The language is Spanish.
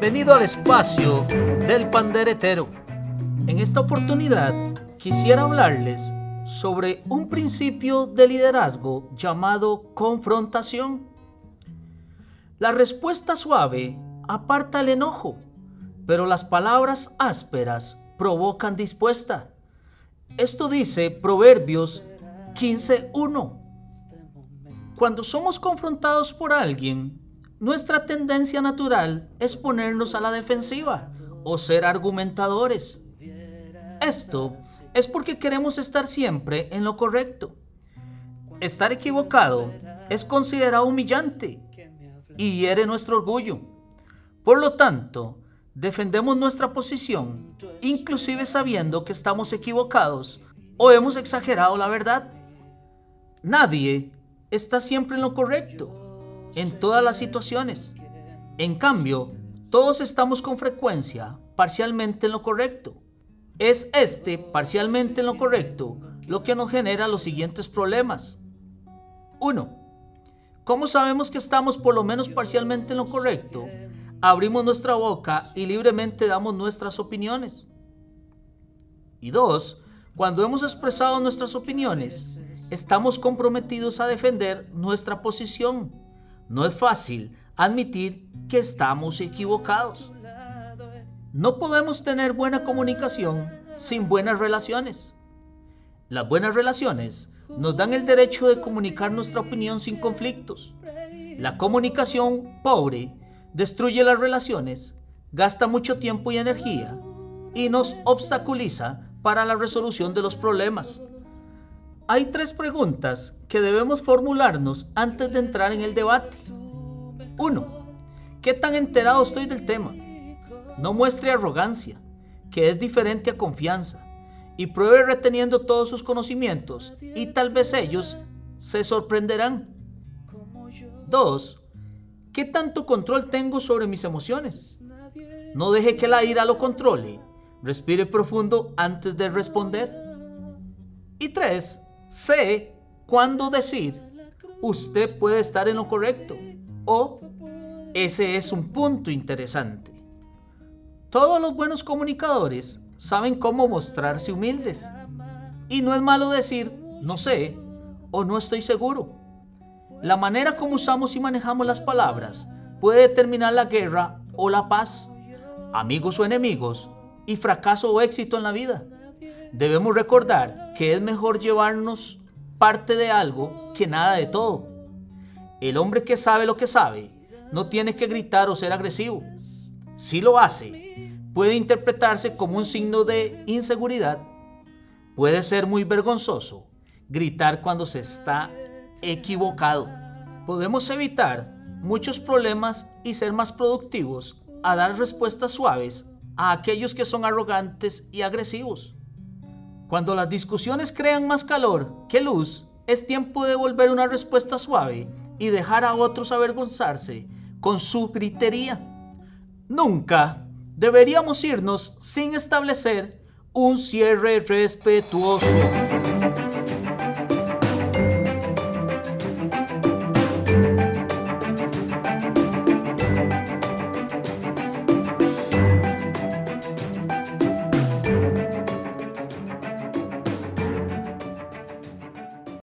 Bienvenido al espacio del panderetero. En esta oportunidad quisiera hablarles sobre un principio de liderazgo llamado confrontación. La respuesta suave aparta el enojo, pero las palabras ásperas provocan dispuesta. Esto dice Proverbios 15.1. Cuando somos confrontados por alguien, nuestra tendencia natural es ponernos a la defensiva o ser argumentadores. Esto es porque queremos estar siempre en lo correcto. Estar equivocado es considerado humillante y hiere nuestro orgullo. Por lo tanto, defendemos nuestra posición, inclusive sabiendo que estamos equivocados o hemos exagerado la verdad. Nadie está siempre en lo correcto, en todas las situaciones. En cambio, todos estamos con frecuencia parcialmente en lo correcto. Es este parcialmente en lo correcto lo que nos genera los siguientes problemas. 1. ¿Cómo sabemos que estamos por lo menos parcialmente en lo correcto? Abrimos nuestra boca y libremente damos nuestras opiniones. Y dos, cuando hemos expresado nuestras opiniones, estamos comprometidos a defender nuestra posición. No es fácil admitir que estamos equivocados. No podemos tener buena comunicación sin buenas relaciones. Las buenas relaciones nos dan el derecho de comunicar nuestra opinión sin conflictos. La comunicación pobre destruye las relaciones, gasta mucho tiempo y energía y nos obstaculiza para la resolución de los problemas. Hay tres preguntas que debemos formularnos antes de entrar en el debate. 1. ¿Qué tan enterado estoy del tema? No muestre arrogancia, que es diferente a confianza, y pruebe reteniendo todos sus conocimientos y tal vez ellos se sorprenderán. 2. ¿Qué tanto control tengo sobre mis emociones? No deje que la ira lo controle. Respire profundo antes de responder. Y 3 sé cuándo decir, usted puede estar en lo correcto o ese es un punto interesante. Todos los buenos comunicadores saben cómo mostrarse humildes. Y no es malo decir, no sé o no estoy seguro. La manera como usamos y manejamos las palabras puede determinar la guerra o la paz, amigos o enemigos, y fracaso o éxito en la vida. Debemos recordar que es mejor llevarnos parte de algo que nada de todo. El hombre que sabe lo que sabe no tiene que gritar o ser agresivo. Si lo hace, puede interpretarse como un signo de inseguridad. Puede ser muy vergonzoso gritar cuando se está equivocado. Podemos evitar muchos problemas y ser más productivos a dar respuestas suaves a aquellos que son arrogantes y agresivos. Cuando las discusiones crean más calor que luz, es tiempo de volver una respuesta suave y dejar a otros avergonzarse con su gritería. Nunca deberíamos irnos sin establecer un cierre respetuoso.